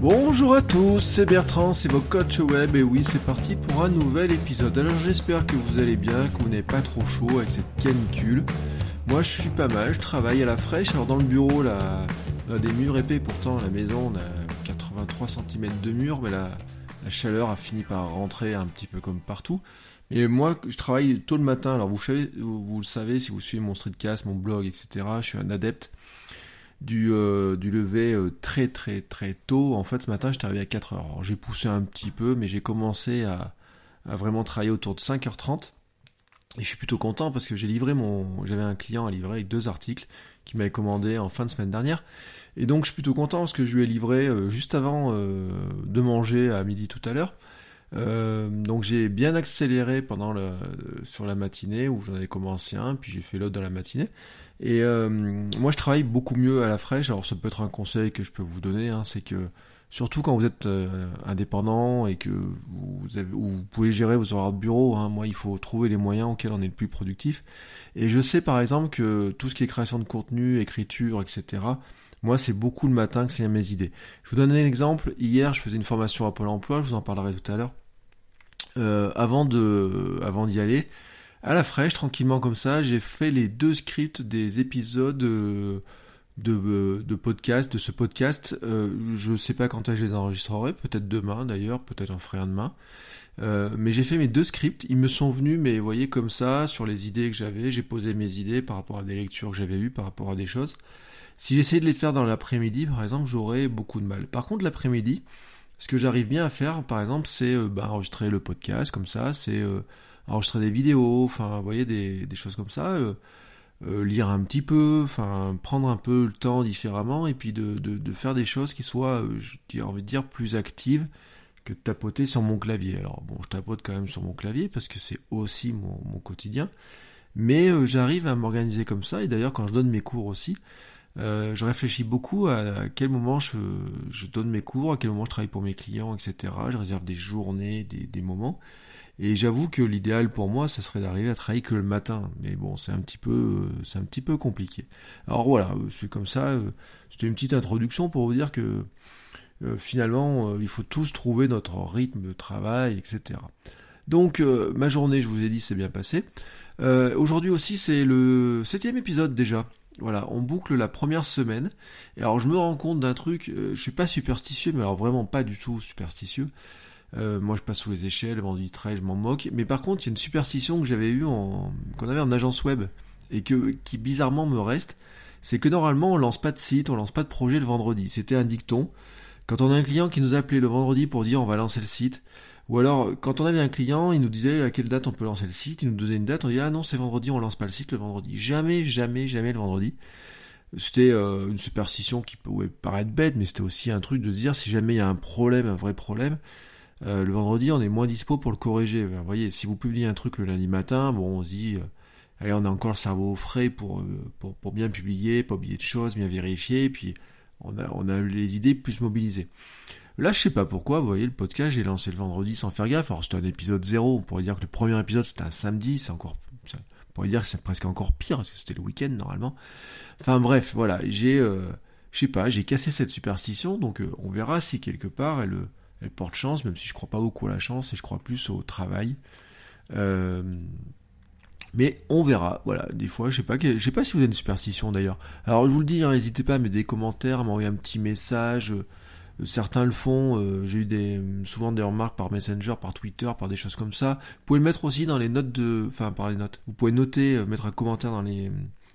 Bonjour à tous, c'est Bertrand, c'est vos coach web et oui c'est parti pour un nouvel épisode. Alors j'espère que vous allez bien, que vous n'êtes pas trop chaud avec cette canicule. Moi je suis pas mal, je travaille à la fraîche, alors dans le bureau là, on a des murs épais pourtant, à la maison on a 83 cm de murs mais la, chaleur a fini par rentrer un petit peu comme partout. Et moi je travaille tôt le matin, alors vous, savez, vous, le savez si vous suivez mon streetcast, mon blog etc, je suis un adepte du, euh, du lever euh, très très très tôt. En fait, ce matin, j'étais arrivé à 4h. Alors, j'ai poussé un petit peu, mais j'ai commencé à, à, vraiment travailler autour de 5h30. Et je suis plutôt content parce que j'ai livré mon, j'avais un client à livrer avec deux articles qui m'avait commandé en fin de semaine dernière. Et donc, je suis plutôt content parce que je lui ai livré euh, juste avant de manger à midi tout à l'heure. donc j'ai bien accéléré pendant le, sur la matinée où j'en avais commencé un, puis j'ai fait l'autre dans la matinée. Et euh, moi, je travaille beaucoup mieux à la fraîche. Alors, ça peut être un conseil que je peux vous donner, hein, c'est que surtout quand vous êtes euh, indépendant et que vous, avez, vous pouvez gérer vos horaires de bureau, hein, moi, il faut trouver les moyens auxquels on est le plus productif. Et je sais par exemple que tout ce qui est création de contenu, écriture, etc., moi, c'est beaucoup le matin que c'est mes idées. Je vous donne un exemple. Hier, je faisais une formation à Pôle Emploi, je vous en parlerai tout à l'heure. Euh, avant de, avant d'y aller, à la fraîche, tranquillement comme ça, j'ai fait les deux scripts des épisodes euh, de, euh, de, podcast, de ce podcast. Euh, je sais pas quand je les enregistrerai, peut-être demain d'ailleurs, peut-être en ferai un demain. mais j'ai fait mes deux scripts, ils me sont venus, mais vous voyez comme ça, sur les idées que j'avais, j'ai posé mes idées par rapport à des lectures que j'avais eues, par rapport à des choses. Si j'essayais de les faire dans l'après-midi, par exemple, j'aurais beaucoup de mal. Par contre, l'après-midi, ce que j'arrive bien à faire, par exemple, c'est bah, enregistrer le podcast comme ça, c'est enregistrer des vidéos, enfin, vous voyez, des, des choses comme ça, euh, euh, lire un petit peu, enfin, prendre un peu le temps différemment, et puis de, de, de faire des choses qui soient, euh, j'ai envie de dire, plus actives que de tapoter sur mon clavier. Alors bon, je tapote quand même sur mon clavier parce que c'est aussi mon, mon, quotidien, mais j'arrive à m'organiser comme ça, et d'ailleurs quand je donne mes cours aussi, euh, je réfléchis beaucoup à, à quel moment je, je, donne mes cours, à quel moment je travaille pour mes clients, etc. Je réserve des journées, des, des moments. Et j'avoue que l'idéal pour moi, ça serait d'arriver à travailler que le matin. Mais bon, c'est un petit peu, euh, c'est un petit peu compliqué. Alors voilà, euh, c'est comme ça. Euh, c'était une petite introduction pour vous dire que finalement, il faut tous trouver notre rythme de travail, etc. Donc ma journée, je vous ai dit, c'est bien passé. Aujourd'hui aussi, c'est le septième épisode déjà. Voilà, on boucle la première semaine. Et alors je me rends compte d'un truc, je suis pas superstitieux, mais alors vraiment pas du tout superstitieux. Euh, moi, je passe sous les échelles, vendredi 13, je m'en moque. Mais par contre, il y a une superstition que j'avais eue en, qu'on avait en agence web et que, qui bizarrement me reste. C'est que normalement, on lance pas de site, on lance pas de projet le vendredi. C'était un dicton. Quand on a un client qui nous appelait le vendredi pour dire on va lancer le site, ou alors quand on avait un client, il nous disait à quelle date on peut lancer le site, il nous donnait une date, on dit ah non c'est vendredi, on lance pas le site le vendredi. Jamais, jamais, jamais le vendredi. C'était euh, une superstition qui pouvait paraître bête, mais c'était aussi un truc de dire si jamais il y a un problème, un vrai problème, le vendredi, on est moins dispo pour le corriger. Vous voyez, si vous publiez un truc le lundi matin, bon, on se dit, euh, allez, on a encore le cerveau frais pour, euh, bien publier, pas oublier de choses, bien vérifier, puis on a, on les idées plus mobilisées. Là, je sais pas pourquoi, vous voyez, le podcast, j'ai lancé le vendredi sans faire gaffe. Alors, c'était un épisode zéro. On pourrait dire que le premier épisode, c'était un samedi. C'est encore, on pourrait dire que c'est presque encore pire, parce que c'était le week-end, normalement. Enfin, bref, voilà. J'ai, je sais pas, j'ai cassé cette superstition. Donc, on verra si quelque part, elle, elle porte chance, même si je crois pas beaucoup à la chance et je crois plus au travail. Euh, mais on verra, voilà, des fois, je sais pas, je sais pas si vous avez une superstition d'ailleurs. Alors je vous le dis, hein, n'hésitez pas à mettre des commentaires, à m'envoyer un petit message. Euh, certains le font, euh, j'ai eu des, souvent des remarques par Messenger, par Twitter, par des choses comme ça. Vous pouvez le mettre aussi dans les notes de, enfin par les notes. Vous pouvez noter, mettre un commentaire dans les,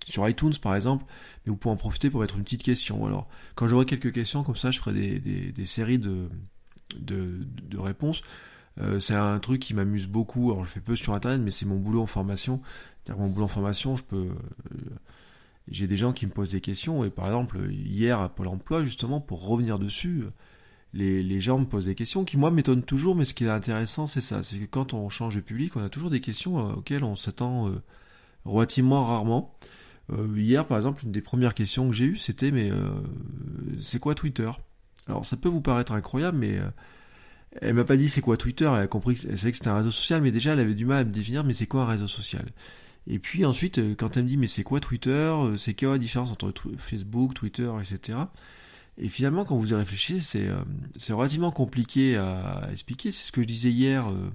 sur iTunes par exemple, mais vous pouvez en profiter pour mettre une petite question. Alors quand j'aurai quelques questions comme ça, je ferai des, séries de de, de réponses. Euh, c'est un truc qui m'amuse beaucoup. Alors je fais peu sur internet, mais c'est mon boulot en formation. Mon boulot en formation, je peux. Euh, j'ai des gens qui me posent des questions et par exemple hier à Pôle Emploi justement pour revenir dessus, les, gens me posent des questions qui, moi, m'étonnent toujours, mais ce qui est intéressant, c'est ça. C'est que quand on change de public, on a toujours des questions euh, auxquelles on s'attend euh, relativement rarement. Euh, hier, par exemple, une des premières questions que j'ai eues, c'était mais c'est quoi Twitter? Alors, ça peut vous paraître incroyable, mais elle m'a pas dit c'est quoi Twitter. Elle a compris, que c'était un réseau social, mais déjà, elle avait du mal à me définir, mais c'est quoi un réseau social? Et puis ensuite, quand elle me dit mais c'est quoi Twitter C'est quoi la différence entre Facebook, Twitter, etc. Et finalement, quand vous y réfléchissez, c'est euh, relativement compliqué à, expliquer. C'est ce que je disais hier euh,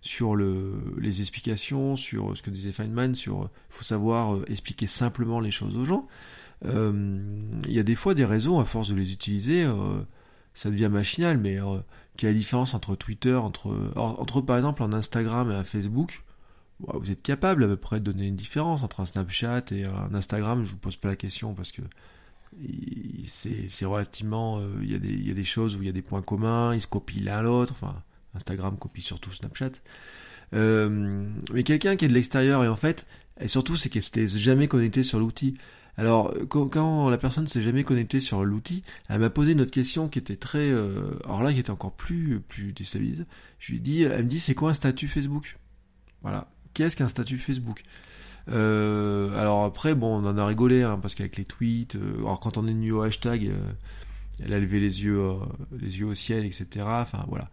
sur le, les explications, sur ce que disait Feynman, sur faut savoir euh, expliquer simplement les choses aux gens. Il y a des fois des raisons, à force de les utiliser, ça devient machinal, mais quelle est la différence entre Twitter, entre, entre par exemple un Instagram et un Facebook vous êtes capable à peu près de donner une différence entre un Snapchat et un Instagram, je vous pose pas la question parce que c'est relativement. Euh, il y, y, a des choses où il y a des points communs, ils se copient l'un l'autre. Enfin, Instagram copie surtout Snapchat. Euh, mais quelqu'un qui est de l'extérieur et en fait, et surtout, c'est qu'elle s'était jamais connecté sur l'outil. Alors, quand, la personne s'est jamais connectée sur l'outil, elle m'a posé une autre question qui était très. Euh, alors là, qui était encore plus, plus déstabilisée. Je lui dit, elle me dit, c'est quoi un statut Facebook? Voilà. Qu'est-ce qu'un statut Facebook? Euh, alors après, bon, on en a rigolé, hein, parce qu'avec les tweets, euh, alors quand on est venu au hashtag, euh, elle a levé les yeux, les yeux au ciel, etc. Enfin voilà.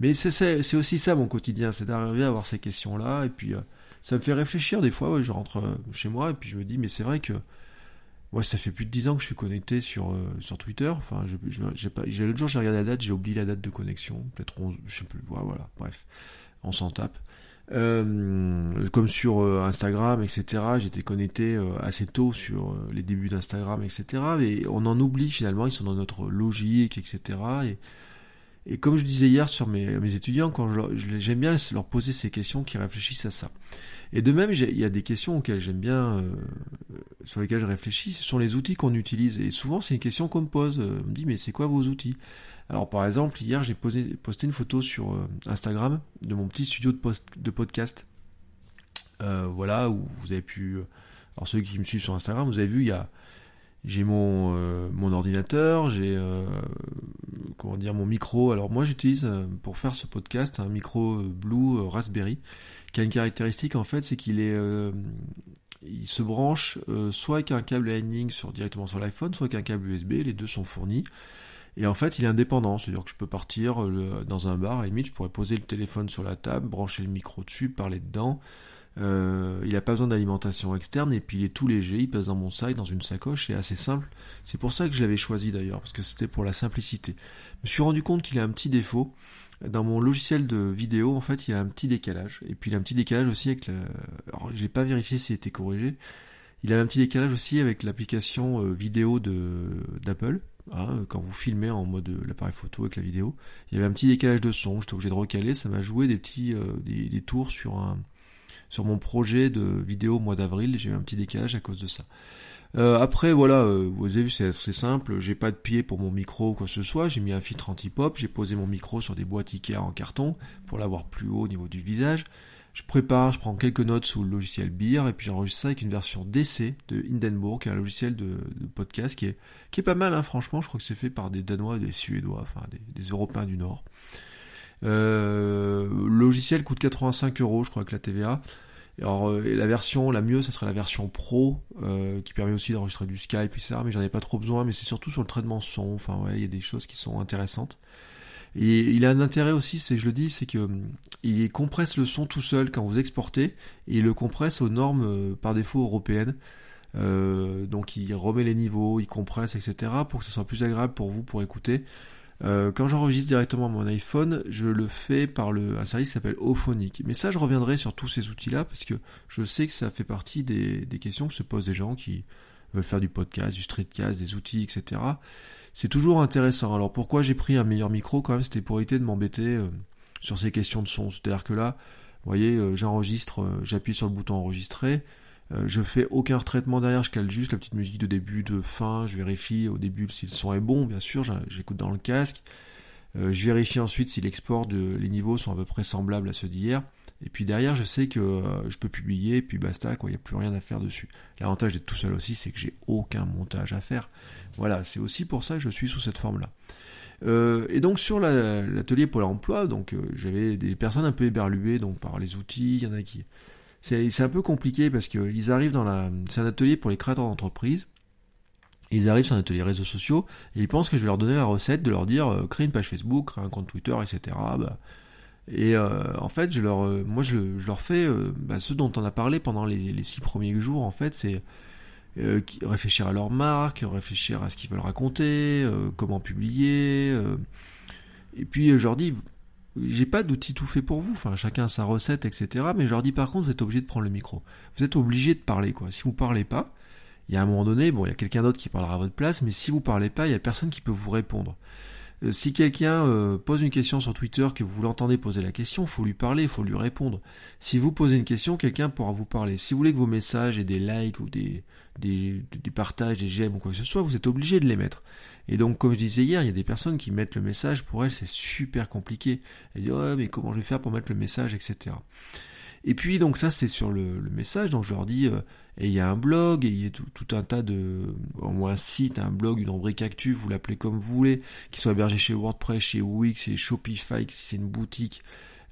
Mais c'est aussi ça mon quotidien, c'est d'arriver à avoir ces questions-là, et puis ça me fait réfléchir des fois. je rentre chez moi et puis je me dis, mais c'est vrai que moi, ça fait plus de 10 ans que je suis connecté sur sur Twitter. Enfin, j'ai l'autre jour j'ai regardé la date, j'ai oublié la date de connexion, peut-être 11, je sais plus. Voilà, bref, on s'en tape. Euh, comme sur euh, Instagram, etc. J'étais connecté euh, assez tôt sur les débuts d'Instagram, etc. Et on en oublie finalement, ils sont dans notre logique, etc. Et, et comme je disais hier sur mes, mes étudiants, quand j'aime bien leur poser ces questions qui réfléchissent à ça. Et de même, il y a des questions auxquelles j'aime bien, sur lesquelles je réfléchis, ce sont les outils qu'on utilise. Et souvent, c'est une question qu'on me pose. on me dit, mais c'est quoi vos outils? Alors par exemple, hier j'ai posté une photo sur euh, Instagram de mon petit studio de, de podcast. Euh, voilà, où vous avez pu... Euh, alors ceux qui me suivent sur Instagram, vous avez vu, il y a... J'ai mon, mon ordinateur, j'ai comment dire mon micro. Alors moi j'utilise pour faire ce podcast un micro Blue Raspberry qui a une caractéristique en fait, c'est qu'il est, il se branche soit avec un câble Lightning directement sur l'iPhone, soit avec un câble USB. Les deux sont fournis. Et en fait, il est indépendant, c'est-à-dire que je peux partir euh, dans un bar, à limite, je pourrais poser le téléphone sur la table, brancher le micro dessus, parler dedans. Euh, il n'a pas besoin d'alimentation externe et puis il est tout léger, il passe dans mon sac, dans une sacoche, c'est assez simple. C'est pour ça que je l'avais choisi d'ailleurs, parce que c'était pour la simplicité. Je me suis rendu compte qu'il a un petit défaut. Dans mon logiciel de vidéo, en fait, il a un petit décalage. Et puis il a un petit décalage aussi avec le... Alors, j'ai pas vérifié s'il était corrigé. Il a un petit décalage aussi avec l'application euh, vidéo de d'Apple. Hein, quand vous filmez en mode euh, l'appareil photo avec la vidéo, il y avait un petit décalage de son, j'étais obligé de recaler, ça m'a joué des petits euh, des, tours sur un sur mon projet de vidéo au mois d'avril, j'ai eu un petit décalage à cause de ça. Euh, après voilà, vous avez vu c'est assez simple, j'ai pas de pied pour mon micro ou quoi que ce soit, j'ai mis un filtre anti-pop, j'ai posé mon micro sur des boîtes Ikea en carton pour l'avoir plus haut au niveau du visage. Je prépare, je prends quelques notes sous le logiciel Beer et puis j'enregistre ça avec une version DC de Hindenburg, un logiciel de, Podcast qui est, qui est pas mal, hein, franchement. Je crois que c'est fait par des Danois, des Suédois, enfin des, Européens du Nord. Euh, logiciel coûte 85 euros, je crois, avec la TVA. Alors euh, la version la mieux, ça serait la version Pro, euh, qui permet aussi d'enregistrer du Skype, etc. Mais j'en ai pas trop besoin, mais c'est surtout sur le traitement son. Enfin ouais, il y a des choses qui sont intéressantes. Et il a un intérêt aussi, c'est je le dis, c'est que hum, il compresse le son tout seul quand vous exportez, et il le compresse aux normes euh, par défaut européennes. Euh, donc il remet les niveaux, il compresse, etc. pour que ce soit plus agréable pour vous pour écouter. Euh, quand j'enregistre directement mon iPhone, je le fais par le, un service qui s'appelle Ophonic. Mais ça, je reviendrai sur tous ces outils-là parce que je sais que ça fait partie des, des questions que se posent des gens qui veulent faire du podcast, du streetcast, des outils, etc c'est toujours intéressant. Alors pourquoi j'ai pris un meilleur micro quand même, c'était pour éviter de m'embêter euh, sur ces questions de son. C'est-à-dire que là, vous voyez, euh, j'enregistre, euh, j'appuie sur le bouton enregistrer, je fais aucun retraitement derrière, je cale juste la petite musique de début, de fin, je vérifie au début si le son est bon, bien sûr, j'écoute dans le casque. je vérifie ensuite si l'export de les niveaux sont à peu près semblables à ceux d'hier. Et puis derrière, je sais que euh, je peux publier, et puis basta, quoi, il n'y a plus rien à faire dessus. L'avantage d'être tout seul aussi, c'est que j'ai aucun montage à faire. Voilà, c'est aussi pour ça que je suis sous cette forme-là. et donc sur l'atelier Pôle Emploi, donc j'avais des personnes un peu éberluées donc par les outils. Il y en a qui c'est un peu compliqué parce qu'ils arrivent dans la c'est un atelier pour les créateurs d'entreprise. Ils arrivent sur un atelier réseaux sociaux et ils pensent que je vais leur donner la recette de leur dire euh, créer une page Facebook, créer un compte Twitter, etc. Bah, et euh, en fait, je leur, euh, moi, je, leur fais bah, ce dont on a parlé pendant les, les six premiers jours. En fait, c'est réfléchir à leur marque, réfléchir à ce qu'ils veulent raconter, comment publier. et puis, je leur dis, j'ai pas d'outil tout fait pour vous. Enfin, chacun a sa recette, etc. Mais je leur dis par contre, vous êtes obligé de prendre le micro. Vous êtes obligé de parler, quoi. Si vous parlez pas, il y a un moment donné, bon, il y a quelqu'un d'autre qui parlera à votre place, mais si vous parlez pas, il y a personne qui peut vous répondre. Euh, si quelqu'un euh, pose une question sur Twitter, que vous l'entendez poser la question, il faut lui parler, il faut lui répondre. Si vous posez une question, quelqu'un pourra vous parler. Si vous voulez que vos messages aient des likes ou des, des, des partages, des j'aime ou quoi que ce soit, vous êtes obligé de les mettre. Et donc, comme je disais hier, il y a des personnes qui mettent le message, pour elles, c'est super compliqué. Elles disent, ouais, mais comment je vais faire pour mettre le message, etc. Et puis, donc ça, c'est sur le, message, donc je leur dis, euh, et il y a un blog, et il y a tout, un tas de, au moins un site, un blog, une rubrique actu, vous l'appelez comme vous voulez, qui soit hébergé chez WordPress, chez Wix, chez Shopify, si c'est une boutique.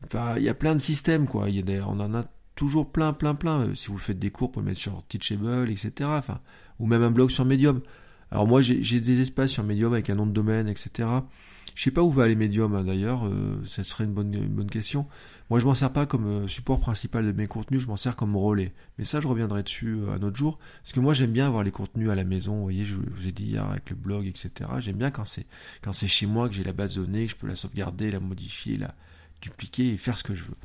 Enfin, il y a plein de systèmes, quoi. Il on en a toujours plein, plein, plein. Euh, si vous faites des cours, pour le mettre sur Teachable, etc. Ou même un blog sur Medium. Alors moi j'ai des espaces sur Medium avec un nom de domaine, etc. Je sais pas où va aller Medium hein, d'ailleurs, euh, ça serait une bonne, question. Moi je m'en sers pas comme euh, support principal de mes contenus, je m'en sers comme relais. Mais ça je reviendrai dessus euh, un autre jour, parce que moi j'aime bien avoir les contenus à la maison, vous voyez, je, vous ai dit hier avec le blog, etc. J'aime bien quand c'est quand c'est chez moi que j'ai la base de données, que je peux la sauvegarder, la modifier, la dupliquer et faire ce que je veux.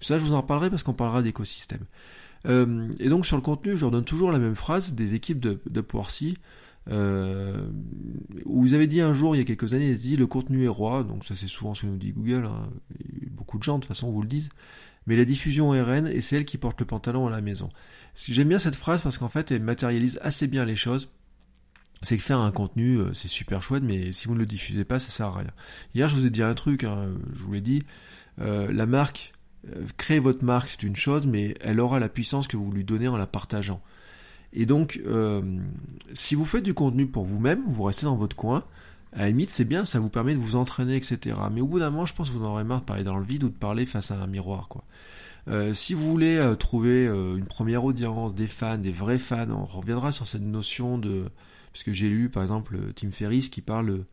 Ça je vous en reparlerai parce qu'on parlera d'écosystème. et donc sur le contenu, je leur donne toujours la même phrase des équipes de, de euh, vous avez dit un jour, il y a quelques années, dit le contenu est roi, donc ça c'est souvent ce que nous dit Google, hein, beaucoup de gens de toute façon vous le disent, mais la diffusion est reine et c'est elle qui porte le pantalon à la maison. J'aime bien cette phrase parce qu'en fait elle matérialise assez bien les choses. C'est que faire un contenu, euh, c'est super chouette, mais si vous ne le diffusez pas, ça sert à rien. Hier, je vous ai dit un truc, hein, je vous l'ai dit, euh, la marque, euh, créer votre marque, c'est une chose, mais elle aura la puissance que vous lui donnez en la partageant. Et donc, euh, si vous faites du contenu pour vous-même, vous restez dans votre coin, à la limite, c'est bien, ça vous permet de vous entraîner, etc. Mais au bout d'un moment, je pense que vous en aurez marre de parler dans le vide ou de parler face à un miroir, quoi. Euh, si vous voulez euh, trouver une première audience, des fans, des vrais fans, on reviendra sur cette notion de... Parce que j'ai lu, par exemple, Tim Ferriss qui parle...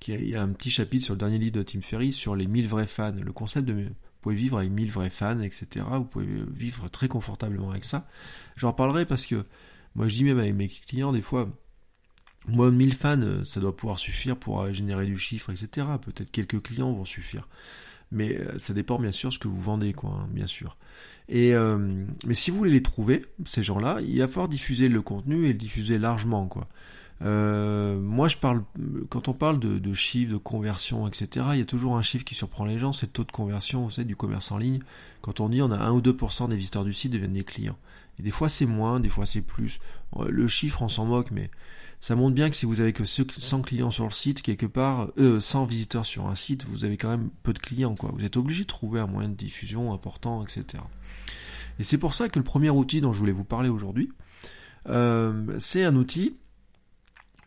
Qui a, il y a un petit chapitre sur le dernier livre de Tim Ferriss sur les 1000 vrais fans. Le concept de vous pouvez vivre avec 1000 vrais fans, etc. Vous pouvez vivre très confortablement avec ça. J'en parlerai parce que moi je dis même avec mes clients des fois, moi 1000 fans, euh, ça doit pouvoir suffire pour euh, générer du chiffre, etc. Peut-être quelques clients vont suffire. Mais euh, ça dépend bien sûr ce que vous vendez, quoi, hein, bien sûr. Et mais si vous voulez les trouver, ces gens-là, il va falloir diffuser le contenu et le diffuser largement, quoi. Euh, moi, je parle, quand on parle de, chiffres, de conversion, etc., il y a toujours un chiffre qui surprend les gens, c'est le taux de conversion, vous savez, du commerce en ligne. Quand on dit on a 1 ou 2% des visiteurs du site deviennent des clients. Et des fois c'est moins, des fois c'est plus. Euh, le chiffre, on s'en moque, mais ça montre bien que si vous avez que 100 clients sur le site, quelque part, euh, 100 visiteurs sur un site, vous avez quand même peu de clients, quoi. Vous êtes obligé de trouver un moyen de diffusion important, etc. Et c'est pour ça que le premier outil dont je voulais vous parler aujourd'hui, euh, c'est un outil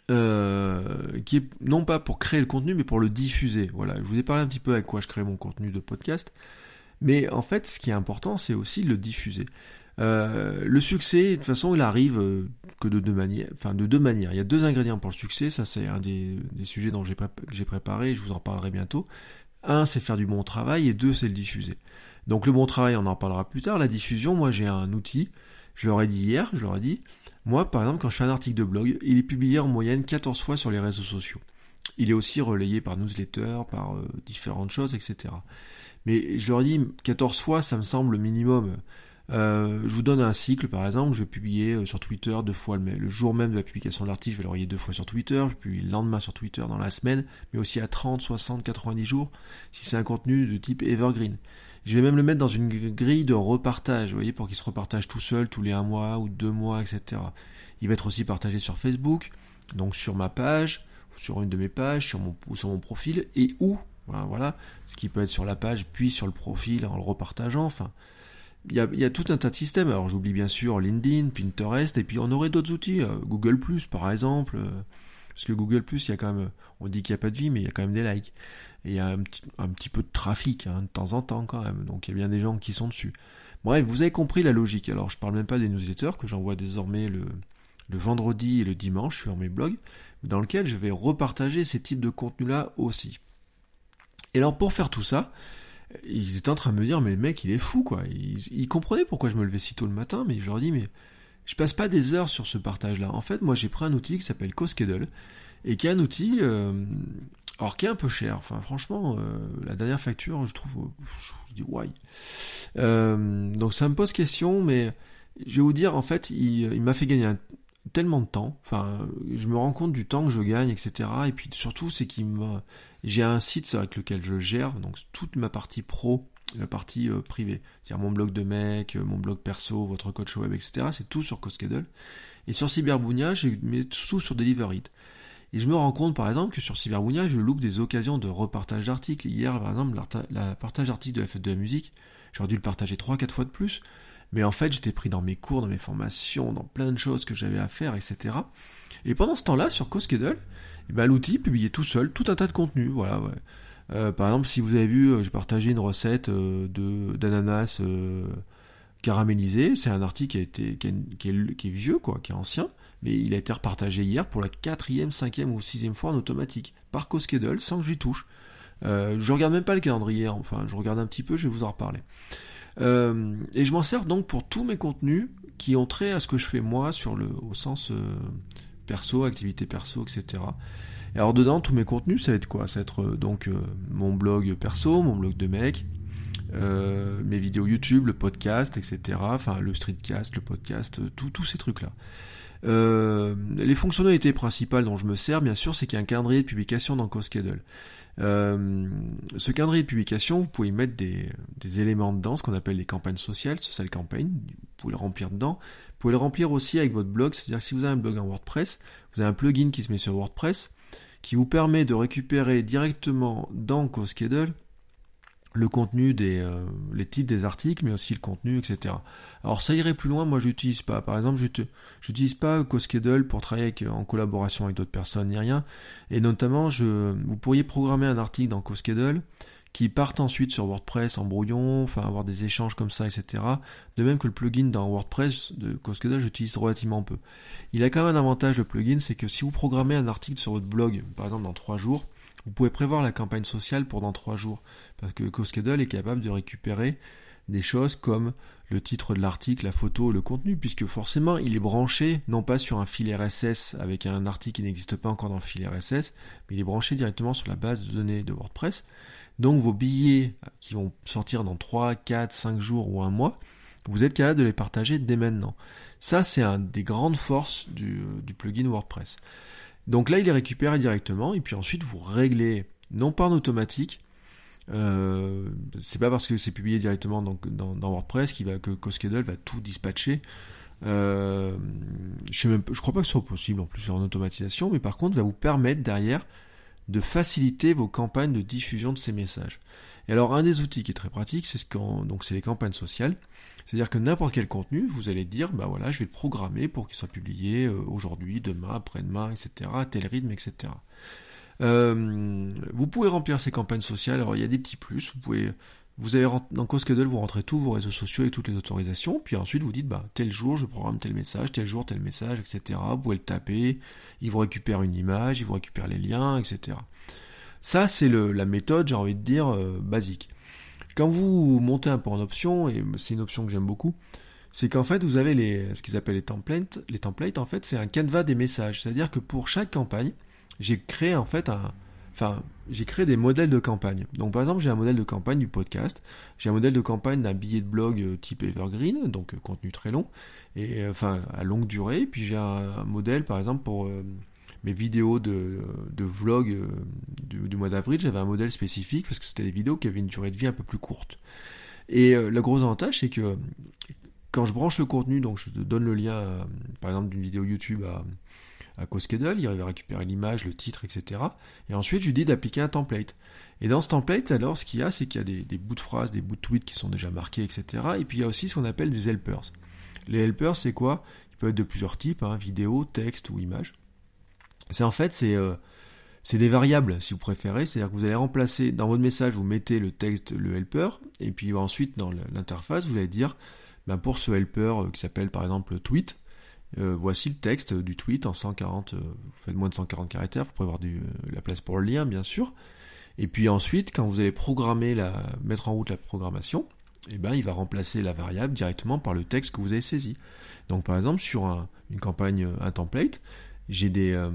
euh, qui est non pas pour créer le contenu, mais pour le diffuser. Voilà, je vous ai parlé un petit peu avec quoi je crée mon contenu de podcast, mais en fait, ce qui est important, c'est aussi le diffuser. Euh, le succès, de toute façon, il arrive euh, que de deux manières. Enfin, de deux manières. Il y a deux ingrédients pour le succès. Ça, c'est un des, sujets dont j'ai préparé. Je vous en parlerai bientôt. Un, c'est faire du bon travail, et deux, c'est le diffuser. Donc, le bon travail, on en parlera plus tard. La diffusion, moi, j'ai un outil. Je l'aurais dit hier. Je leur ai dit. Moi, par exemple, quand je fais un article de blog, il est publié en moyenne 14 fois sur les réseaux sociaux. Il est aussi relayé par newsletter, par euh, différentes choses, etc. Mais je leur dis 14 fois, ça me semble le minimum. Euh, je vous donne un cycle, par exemple, je vais publier euh, sur Twitter deux fois le, le jour même de la publication de l'article, je vais le relayer deux fois sur Twitter, je publie le lendemain sur Twitter dans la semaine, mais aussi à 30, 60, 90 jours, si c'est un contenu de type evergreen. Je vais même le mettre dans une grille de repartage, vous voyez, pour qu'il se repartage tout seul tous les un mois ou deux mois, etc. Il va être aussi partagé sur Facebook, donc sur ma page, sur une de mes pages, sur mon, sur mon profil, et où, voilà, ce qui peut être sur la page, puis sur le profil en le repartageant, enfin. Il y, a, tout un tas de systèmes. Alors j'oublie bien sûr LinkedIn, Pinterest, et puis on aurait d'autres outils, euh, Google par exemple. Euh, Parce que Google il y a quand même, on dit qu'il n'y a pas de vie, mais il y a quand même des likes. Il y a un petit, peu de trafic, hein, de temps en temps quand même. Donc il y a bien des gens qui sont dessus. Bref, vous avez compris la logique. Alors je parle même pas des newsletters que j'envoie désormais le, le vendredi et le dimanche sur mes blogs, dans lequel je vais repartager ces types de contenus-là aussi. Et alors pour faire tout ça, ils étaient en train de me dire mais le mec il est fou quoi. Ils, comprenaient pourquoi je me levais si tôt le matin, mais je leur dis mais je passe pas des heures sur ce partage-là. En fait, moi j'ai pris un outil qui s'appelle CoSchedule et qui est un outil euh, alors qui est un peu cher. Enfin franchement, euh, la dernière facture je trouve, je dis why. Euh, donc ça me pose question, mais je vais vous dire en fait il, m'a fait gagner tellement de temps. Enfin, je me rends compte du temps que je gagne, etc. Et puis surtout, c'est qu'il me, j'ai un site avec lequel je gère donc toute ma partie pro, la partie euh, privée, c'est-à-dire mon blog de mec, mon blog perso, votre coach web, etc. C'est tout sur CoSchedule. Et sur Cyberbounia, je mets tout sur Deliverit. Et je me rends compte, par exemple, que sur Cyberbounia, je loupe des occasions de repartage d'articles. Hier, par exemple, la partage d'articles de la fête de la musique, j'aurais dû le partager 3-4 fois de plus. Mais en fait, j'étais pris dans mes cours, dans mes formations, dans plein de choses que j'avais à faire, etc. Et pendant ce temps-là, sur CoSchedule, eh ben, l'outil publiait tout seul tout un tas de contenus. Voilà. Euh, par exemple, si vous avez vu, euh, j'ai partagé une recette euh, d'ananas caramélisé. C'est un article qui, a est, vieux, quoi, qui est ancien, mais il a été repartagé hier pour la quatrième, cinquième ou sixième fois en automatique par CoSchedule sans que j'y touche. je regarde même pas le calendrier, enfin, je regarde un petit peu, je vais vous en reparler. Euh, et je m'en sers donc pour tous mes contenus qui ont trait à ce que je fais moi sur le, au sens euh, perso, activité perso, etc. Et alors dedans, tous mes contenus, ça va être quoi? Ça va être euh, donc mon blog perso, mon blog de mec, mes vidéos YouTube, le podcast, etc. Enfin, le streetcast, le podcast, tous ces trucs-là. Les fonctionnalités principales dont je me sers, bien sûr, c'est qu'il y a un calendrier de publication dans CoSchedule. Euh, ce calendrier de publication, vous pouvez y mettre des, éléments dedans, ce qu'on appelle les campagnes sociales, social campaign, vous pouvez le remplir dedans. Vous pouvez le remplir aussi avec votre blog, c'est-à-dire que si vous avez un blog en WordPress, vous avez un plugin qui se met sur WordPress, qui vous permet de récupérer directement dans CoSchedule le contenu des euh, les titres des articles, mais aussi le contenu, etc. Alors ça irait plus loin, moi je n'utilise pas. Par exemple, je n'utilise pas CoSchedule pour travailler en collaboration avec d'autres personnes ni rien. Et notamment, je, vous pourriez programmer un article dans CoSchedule qui parte ensuite sur WordPress en brouillon, enfin avoir des échanges comme ça, etc. De même que le plugin dans WordPress de CoSchedule, j'utilise relativement peu. Il a quand même un avantage le plugin, c'est que si vous programmez un article sur votre blog, par exemple dans trois jours, vous pouvez prévoir la campagne sociale pour dans trois jours, parce que CoSchedule est capable de récupérer des choses comme le titre de l'article, la photo, le contenu, puisque forcément il est branché non pas sur un fil RSS avec un article qui n'existe pas encore dans le fil RSS, mais il est branché directement sur la base de données de WordPress. Donc vos billets qui vont sortir dans 3, 4, 5 jours ou un mois, vous êtes capable de les partager dès maintenant. Ça, c'est un des grandes forces du, du plugin WordPress. Donc là, il est récupéré directement, et puis ensuite vous réglez, non pas en automatique, euh, c'est pas parce que c'est publié directement dans, WordPress va que CoSchedule va tout dispatcher. Euh, je, ne je crois pas que ce soit possible en plus en automatisation, mais par contre va vous permettre derrière de faciliter vos campagnes de diffusion de ces messages. Et alors un des outils qui est très pratique, c'est ce donc c'est les campagnes sociales. C'est-à-dire que n'importe quel contenu, vous allez dire, bah voilà, je vais le programmer pour qu'il soit publié euh, aujourd'hui, demain, après-demain, etc., à tel rythme, etc. Euh, vous pouvez remplir ces campagnes sociales. Alors il y a des petits plus. Vous pouvez, vous avez dans CoSchedule, vous rentrez tous vos réseaux sociaux et toutes les autorisations. Puis ensuite vous dites, bah tel jour je programme tel message, tel jour tel message, etc. Vous pouvez le taper. Il vous récupère une image, il vous récupère les liens, etc. Ça c'est la méthode, j'ai envie de dire euh, basique. Quand vous montez un peu en option, et c'est une option que j'aime beaucoup, c'est qu'en fait vous avez les, ce qu'ils appellent les templates. Les templates en fait c'est un canevas des messages, c'est-à-dire que pour chaque campagne, j'ai créé en fait un, enfin, j'ai créé des modèles de campagne. Donc par exemple, j'ai un modèle de campagne du podcast, j'ai un modèle de campagne d'un billet de blog euh, type evergreen, donc euh, contenu très long, et euh, enfin à longue durée. Puis j'ai un, modèle par exemple pour mes vidéos de, de vlog du, mois d'avril, j'avais un modèle spécifique parce que c'était des vidéos qui avaient une durée de vie un peu plus courte. Et le gros avantage, c'est que quand je branche le contenu, donc je te donne le lien, par exemple, d'une vidéo YouTube à, à CoSchedule, il va récupérer l'image, le titre, etc. Et ensuite, je lui dis d'appliquer un template. Et dans ce template, alors, ce qu'il y a, c'est qu'il y a des, bouts de phrases, des bouts de tweets qui sont déjà marqués, etc. Et puis, il y a aussi ce qu'on appelle des helpers. Les helpers, c'est quoi? Ils peuvent être de plusieurs types, hein, vidéo, texte ou image. C'est en fait, c'est c'est des variables, si vous préférez. C'est-à-dire que vous allez remplacer, dans votre message, vous mettez le texte, le helper, et puis ensuite, dans l'interface, vous allez dire, ben pour ce helper qui s'appelle par exemple tweet, voici le texte du tweet en 140, vous faites moins de 140 caractères, vous pouvez avoir du, la place pour le lien, bien sûr. Et puis ensuite, quand vous allez programmer la, mettre en route la programmation, eh ben, il va remplacer la variable directement par le texte que vous avez saisi. Donc par exemple, sur une campagne, un template, j'ai des, euh,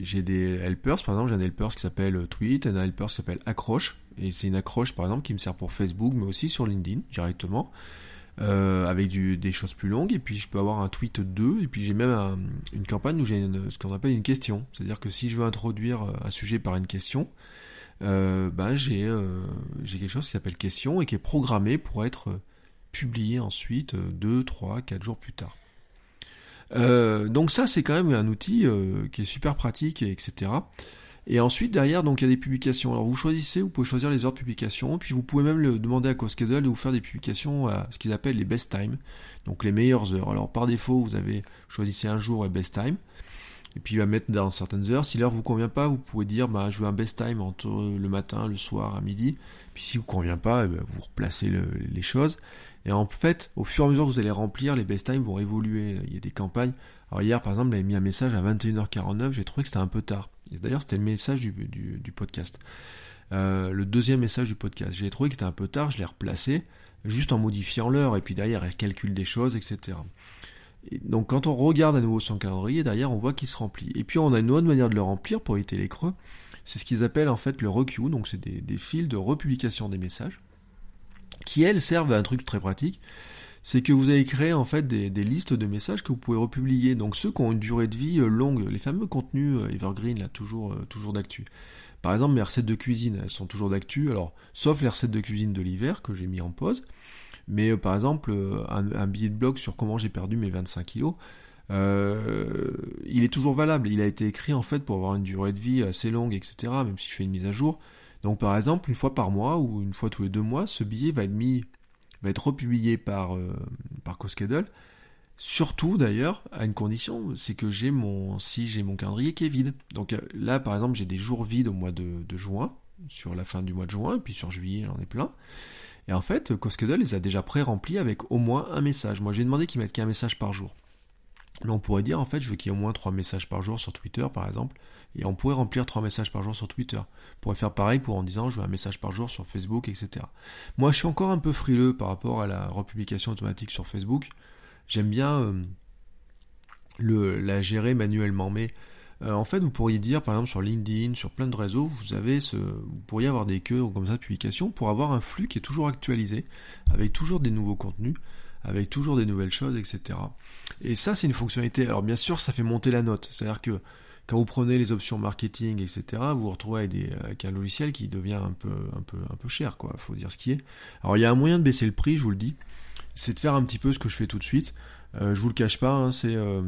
j'ai des helpers, par exemple, j'ai un helper qui s'appelle tweet, un helper qui s'appelle accroche, et c'est une accroche par exemple qui me sert pour Facebook, mais aussi sur LinkedIn directement, euh, avec du, des choses plus longues, et puis je peux avoir un tweet 2, et puis j'ai même une campagne où j'ai ce qu'on appelle une question, c'est-à-dire que si je veux introduire un sujet par une question, euh, ben j'ai euh, quelque chose qui s'appelle question et qui est programmé pour être publié ensuite 2, 3, 4 jours plus tard. Euh, donc ça c'est quand même un outil euh, qui est super pratique et etc. Et ensuite derrière donc il y a des publications. Alors vous choisissez, vous pouvez choisir les heures de publication, puis vous pouvez même le demander à CoSchedule de vous faire des publications à ce qu'ils appellent les best time, donc les meilleures heures. Alors par défaut vous avez choisissez un jour et best time. Et puis il va mettre dans certaines heures. Si l'heure vous convient pas, vous pouvez dire bah je veux un best time entre le matin, le soir, à midi. Puis si vous convient pas, eh ben, vous replacez les choses. Et en fait, au fur et à mesure que vous allez remplir, les best time vont évoluer. Il y a des campagnes. Alors hier, par exemple, j'avais mis un message à 21h49. J'ai trouvé que c'était un peu tard. D'ailleurs, c'était le message du, podcast. Euh, le deuxième message du podcast. J'ai trouvé que c'était un peu tard. Je l'ai replacé juste en modifiant l'heure. Et puis derrière, elle calcule des choses, etc donc quand on regarde à nouveau son calendrier, derrière on voit qu'il se remplit. Et puis on a une autre manière de le remplir pour éviter les creux. C'est ce qu'ils appellent en fait le requeue, donc c'est des, fils de republication des messages, qui elles servent à un truc très pratique. C'est que vous avez créé en fait des, listes de messages que vous pouvez republier. Donc ceux qui ont une durée de vie euh, longue, les fameux contenus euh, evergreen là, toujours, euh, toujours d'actu. Par exemple, mes recettes de cuisine, elles sont toujours d'actu. Alors, sauf les recettes de cuisine de l'hiver que j'ai mis en pause. Mais par exemple, un, billet de blog sur comment j'ai perdu mes 25 kilos, il est toujours valable. Il a été écrit en fait pour avoir une durée de vie assez longue, etc. Même si je fais une mise à jour. Donc par exemple, une fois par mois ou une fois tous les deux mois, ce billet va être mis, va être republié par par CoSchedule. Surtout d'ailleurs à une condition, c'est que j'ai mon si j'ai mon calendrier qui est vide. Donc là par exemple j'ai des jours vides au mois de, juin, sur la fin du mois de juin, puis sur juillet j'en ai plein. Et en fait, CoSchedule les a déjà pré-remplis avec au moins un message. Moi, j'ai demandé qu'ils mettent qu'un message par jour. Mais on pourrait dire, en fait, je veux qu'il y ait au moins trois messages par jour sur Twitter, par exemple. Et on pourrait remplir trois messages par jour sur Twitter. On pourrait faire pareil pour en disant, je veux un message par jour sur Facebook, etc. Moi, je suis encore un peu frileux par rapport à la republication automatique sur Facebook. J'aime bien euh, le, la gérer manuellement. Mais euh, en fait, vous pourriez dire, par exemple, sur LinkedIn, sur plein de réseaux, vous avez ce, vous pourriez avoir des queues comme ça de publication pour avoir un flux qui est toujours actualisé, avec toujours des nouveaux contenus, avec toujours des nouvelles choses, etc. Et ça, c'est une fonctionnalité. Alors, bien sûr, ça fait monter la note. C'est-à-dire que quand vous prenez les options marketing, etc., vous vous retrouvez avec, des, un logiciel qui devient un peu, un peu, un peu cher, quoi. Faut dire ce qui est. Alors, il y a un moyen de baisser le prix, je vous le dis. C'est de faire un petit peu ce que je fais tout de suite. Euh, je vous le cache pas, hein, c'est euh,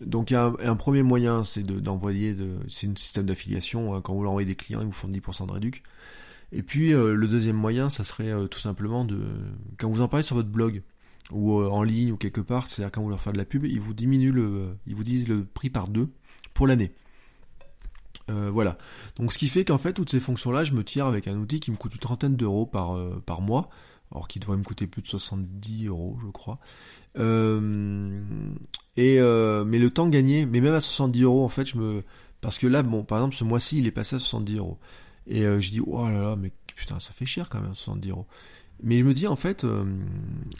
donc il y a un, premier moyen, c'est d'envoyer, de, c'est un système d'affiliation. Hein, quand vous l'envoyez des clients, ils vous font 10% de réduc. Et puis euh, le deuxième moyen, ça serait tout simplement de, quand vous en parlez sur votre blog ou en ligne ou quelque part, c'est-à-dire quand vous leur faites de la pub, ils vous diminuent le, ils vous disent le prix par deux l'année. voilà. Donc ce qui fait qu'en fait toutes ces fonctions-là, je me tire avec un outil qui me coûte une trentaine d'euros par, par mois, alors qui devrait me coûter plus de 70 euros, je crois. Euh, et euh, mais le temps gagné, mais même à 70 euros en fait, je me parce que là, bon, par exemple, ce mois-ci, il est passé à 70 euros. Et euh, je dis, oh là là, mais putain, ça fait cher quand même, 70 euros. Mais je me dis, en fait,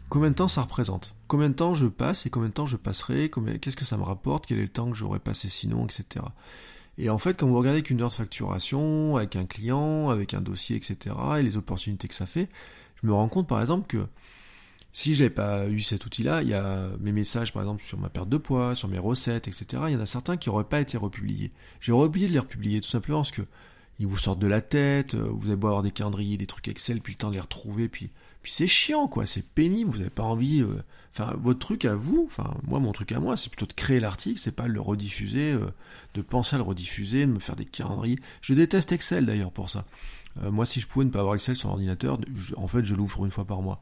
combien de temps ça représente? Combien de temps je passe et combien de temps je passerai? Qu'est-ce que ça me rapporte? Quel est le temps que j'aurais passé sinon, etc. Et en fait, quand vous regardez qu'une heure de facturation, avec un client, avec un dossier, etc., et les opportunités que ça fait, je me rends compte, par exemple, que si j'avais pas eu cet outil-là, il y a mes messages par exemple sur ma perte de poids, sur mes recettes, etc. Il y en a certains qui n'auraient pas été republiés. J'ai oublié de les republier tout simplement parce que ils vous sortent de la tête, euh, vous avez beau avoir des calendriers, des trucs Excel, puis le temps de les retrouver, puis puis c'est chiant quoi, c'est pénible, vous n'avez pas envie. Euh, enfin, votre truc à vous, enfin moi mon truc à moi, c'est plutôt de créer l'article, c'est pas de le rediffuser, euh, de penser à le rediffuser, de me faire des calendriers. Je déteste Excel d'ailleurs pour ça. moi si je pouvais ne pas avoir Excel sur l'ordinateur, en fait je l'ouvre une fois par mois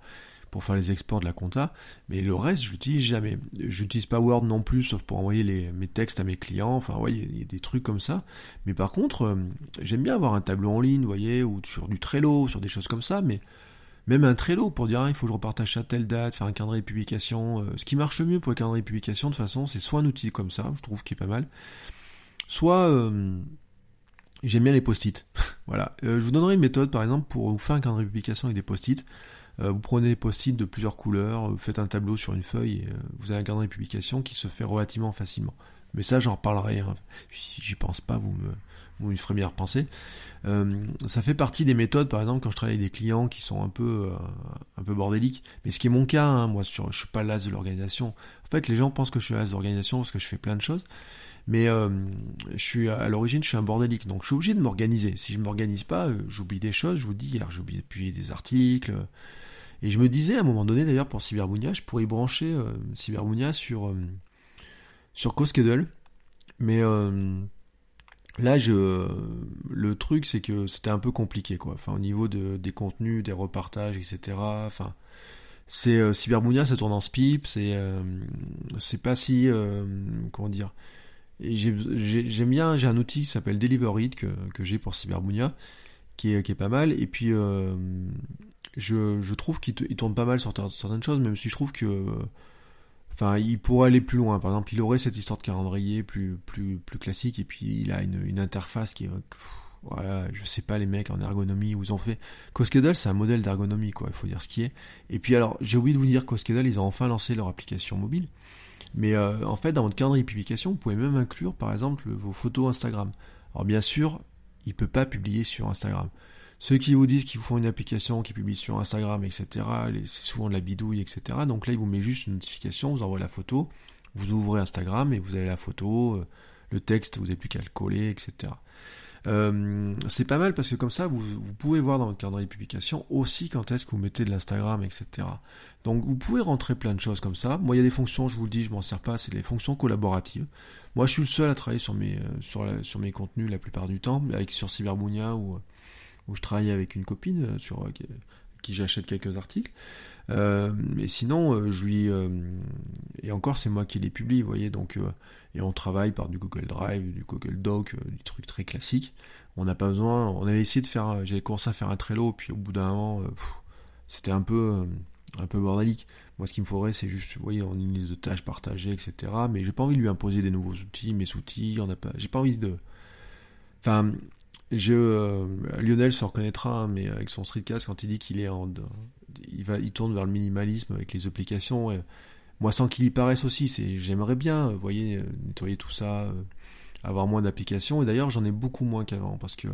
pour faire les exports de la compta, mais le reste, je l'utilise jamais. J'utilise pas Word non plus, sauf pour envoyer les, mes textes à mes clients, enfin, ouais, il y, a des trucs comme ça. Mais par contre, euh, j'aime bien avoir un tableau en ligne, vous voyez, ou sur du Trello, sur des choses comme ça, mais même un Trello pour dire, ah, il faut que je repartage à telle date, faire un calendrier de publication. Euh, ce qui marche mieux pour les calendriers de publication, de toute façon, c'est soit un outil comme ça, je trouve qu'il est pas mal, soit... Euh, j'aime bien les post-it. voilà. je vous donnerai une méthode, par exemple, pour vous faire un calendrier de publication avec des post-it. Euh, vous prenez des post-it de plusieurs couleurs, vous faites un tableau sur une feuille et euh, vous avez un calendrier de publication qui se fait relativement facilement. Mais ça, j'en reparlerai. Hein. Si j'y pense pas, vous me, vous me ferez bien repenser. Euh, ça fait partie des méthodes, par exemple, quand je travaille avec des clients qui sont un peu, un peu bordéliques. Mais ce qui est mon cas, hein, moi, sur, je suis pas l'as de l'organisation. En fait, les gens pensent que je suis l'as de l'organisation parce que je fais plein de choses. Mais je suis à l'origine, je suis un bordélique, donc je suis obligé de m'organiser. Si je m'organise pas, j'oublie des choses. Je vous dis, j'ai oublié de publier des articles, et je me disais à un moment donné, d'ailleurs, pour Cyberbounia, je pourrais brancher euh, Cyberbounia sur, euh, sur. Mais euh, là, le truc, c'est que c'était un peu compliqué, quoi. Au niveau de, des contenus, des repartages, etc. Enfin, c'est Cyberbounia, ça tourne en SPIP, c'est c'est pas si comment dire. J'aime bien, j'ai un outil qui s'appelle Deliverit que, que j'ai pour est, qui est pas mal. Et puis je, trouve qu'il tourne pas mal sur certaines choses, même si je trouve que. Enfin, il pourrait aller plus loin. Par exemple, il aurait cette histoire de calendrier plus, plus, plus classique, et puis il a une, interface qui est. voilà, je sais pas les mecs en ergonomie où ils ont fait. CoSchedule, c'est un modèle d'ergonomie, quoi, il faut dire ce qui est. Et puis alors, j'ai oublié de vous dire CoSchedule, ils ont enfin lancé leur application mobile. Mais euh, en fait, dans votre calendrier de publication, vous pouvez même inclure, par exemple, vos photos Instagram. Alors bien sûr, il peut pas publier sur Instagram. Ceux qui vous disent qu'ils vous font une application, qui publient sur Instagram, etc., c'est souvent de la bidouille, etc. Donc là, il vous met juste une notification, vous envoie la photo, vous ouvrez Instagram et vous avez la photo, euh, le texte, vous n'avez plus qu'à le coller, etc. Euh, c'est pas mal parce que comme ça, vous, pouvez voir dans votre calendrier de publication aussi quand est-ce que vous mettez de l'Instagram, etc. Donc vous pouvez rentrer plein de choses comme ça. Moi, il y a des fonctions, je vous le dis, je m'en sers pas, c'est des fonctions collaboratives. Moi, je suis le seul à travailler sur mes, euh, sur, sur mes contenus la plupart du temps, avec sur Cyberbounia ou où je travaille avec une copine euh, sur euh, qui, j'achète quelques articles. Euh, mais sinon, je lui et encore c'est moi qui les publie, vous voyez. Donc et on travaille par du Google Drive, du Google Doc, du truc très classique. On n'a pas besoin. On avait essayé de faire. J'avais commencé à faire un Trello, puis au bout d'un moment, c'était un peu un peu bordélique. Moi, ce qu'il me faudrait, c'est juste, vous voyez, une liste de tâches partagées, etc. Mais j'ai pas envie de lui imposer des nouveaux outils, mes outils. On a pas. J'ai pas envie de. Enfin, je, euh, Lionel se reconnaîtra, hein, mais avec son streetcast, quand il dit qu'il est en, il va, il tourne vers le minimalisme avec les applications. Moi, sans qu'il y paraisse aussi, c'est, j'aimerais bien, vous voyez, euh, nettoyer tout ça, euh, avoir moins d'applications. Et d'ailleurs, j'en ai beaucoup moins qu'avant parce que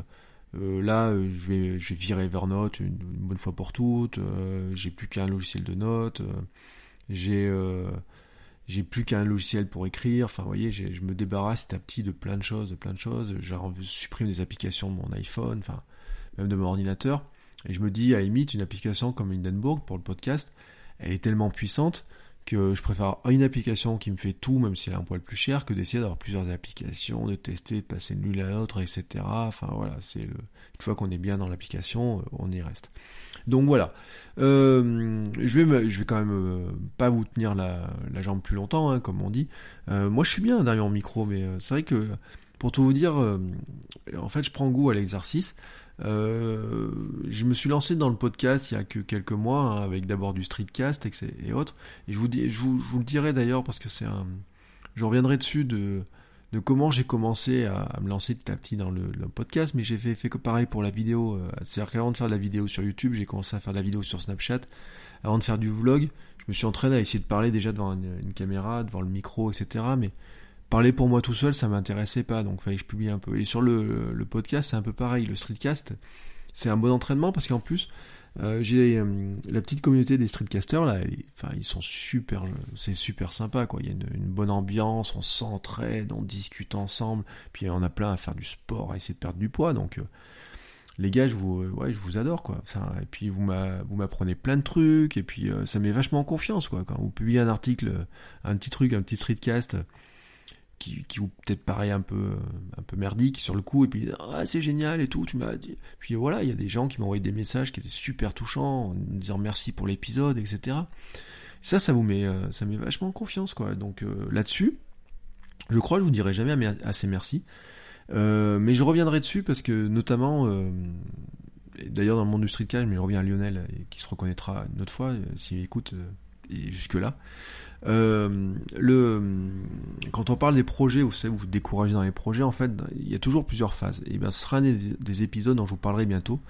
là, je vais, je vais virer Evernote une, une bonne fois pour toutes. j'ai plus qu'un logiciel de notes. j'ai j'ai plus qu'un logiciel pour écrire. Enfin, vous voyez, je me débarrasse petit à petit de plein de choses, de plein de choses. Je supprime des applications de mon iPhone, enfin, même de mon ordinateur. Et je me dis, à une application comme Hindenburg pour le podcast, elle est tellement puissante que je préfère une application qui me fait tout, même si elle est un poil plus cher, que d'essayer d'avoir plusieurs applications, de tester, de passer de l'une à l'autre, etc. Enfin voilà, c'est le... une fois qu'on est bien dans l'application, on y reste. Donc voilà. Euh, je vais, je vais quand même euh, pas vous tenir la, jambe plus longtemps, hein, comme on dit. Euh, moi, je suis bien derrière mon micro, mais c'est vrai que pour tout vous dire, en fait, je prends goût à l'exercice. Je me suis lancé dans le podcast il y a que quelques mois, hein, avec d'abord du streetcast et, autres. Et je vous, le dirai d'ailleurs parce que c'est un, je reviendrai dessus de comment j'ai commencé à, me lancer petit à petit dans le, podcast, mais j'ai fait, pareil pour la vidéo. Euh, c'est-à-dire qu'avant de faire de la vidéo sur YouTube, j'ai commencé à faire de la vidéo sur Snapchat. Avant de faire du vlog, je me suis entraîné à essayer de parler déjà devant une, caméra, devant le micro, etc. Mais parler pour moi tout seul, ça m'intéressait pas, donc fallait que je publie un peu. Et sur le, podcast, c'est un peu pareil. Le streetcast, c'est un bon entraînement parce qu'en plus, euh, j'ai euh, la petite communauté des streetcasters là, enfin ils sont super, c'est super sympa quoi. Il y a une, bonne ambiance, on s'entraide, on discute ensemble, puis on a plein à faire du sport, à essayer de perdre du poids. Donc euh, les gars, je vous, ouais, je vous adore quoi. et puis vous m'apprenez plein de trucs, et puis ça met vachement en confiance quoi. Quand vous publiez un article, un petit truc, un petit streetcast qui, vous peut-être paraît un peu un peu merdique sur le coup et puis ah, c'est génial et tout tu m'as dit. Puis voilà il y a des gens qui m'ont envoyé des messages qui étaient super touchants en disant merci pour l'épisode etc ça ça vous met euh, ça met vachement en confiance quoi. Donc euh, là-dessus je crois que je vous dirai jamais assez merci. Euh, mais je reviendrai dessus parce que notamment d'ailleurs dans le monde du streetcast mais je reviens à Lionel qui se reconnaîtra une autre fois s'il écoute et jusque là euh, le, quand on parle des projets, vous savez, vous vous découragez dans les projets, en fait, il y a toujours plusieurs phases. Et bien, ce sera un des, épisodes dont je vous parlerai bientôt.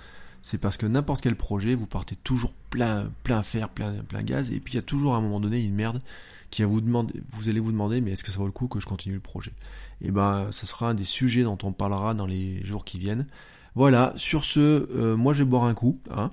C'est parce que n'importe quel projet, vous partez toujours plein, plein fer, plein, plein gaz, et puis il y a toujours à un moment donné une merde qui va vous demander, vous allez vous demander, mais est-ce que ça vaut le coup que je continue le projet? Et ben, ça sera un des sujets dont on parlera dans les jours qui viennent. Voilà. Sur ce, euh, moi, je vais boire un coup, hein.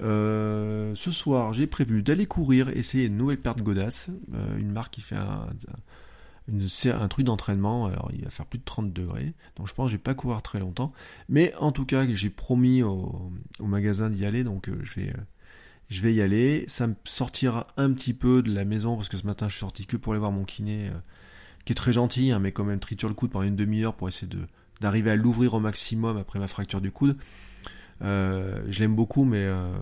Euh, ce soir, j'ai prévu d'aller courir, essayer une nouvelle paire de godasses, euh, une marque qui fait un, truc d'entraînement, alors il va faire plus de 30 degrés, donc je pense que je vais pas courir très longtemps, mais en tout cas j'ai promis au, magasin d'y aller, donc euh, je vais y aller, ça me sortira un petit peu de la maison, parce que ce matin je suis sorti que pour aller voir mon kiné, qui est très gentil, hein, mais quand même triture le coude pendant une demi-heure pour essayer d'arriver à l'ouvrir au maximum après ma fracture du coude. Euh, je l'aime beaucoup, mais euh,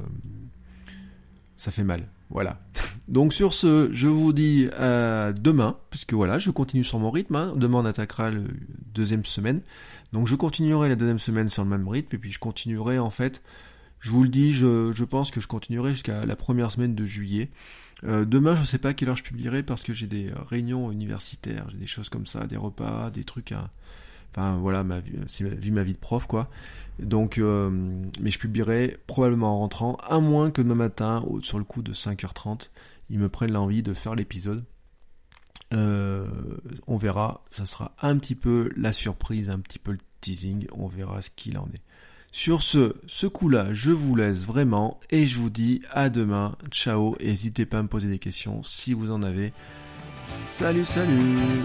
ça fait mal. Voilà. Donc sur ce, je vous dis à demain, puisque voilà, je continue sur mon rythme. Hein. Demain on attaquera la deuxième semaine. Donc je continuerai la deuxième semaine sur le même rythme, et puis je continuerai en fait, je vous le dis, je, pense que je continuerai jusqu'à la première semaine de juillet. Euh, demain, je ne sais pas à quelle heure je publierai parce que j'ai des réunions universitaires, j'ai des choses comme ça, des repas, des trucs à, Enfin voilà, ma vie, c'est ma vie, ma vie de prof quoi. Donc, euh, mais je publierai probablement en rentrant, à moins que demain matin, sur le coup de 5h30, ils me prennent l'envie de faire l'épisode. Euh, on verra, ça sera un petit peu la surprise, un petit peu le teasing, on verra ce qu'il en est. Sur ce, ce coup-là, je vous laisse vraiment et je vous dis à demain. Ciao, n'hésitez pas à me poser des questions si vous en avez. Salut, salut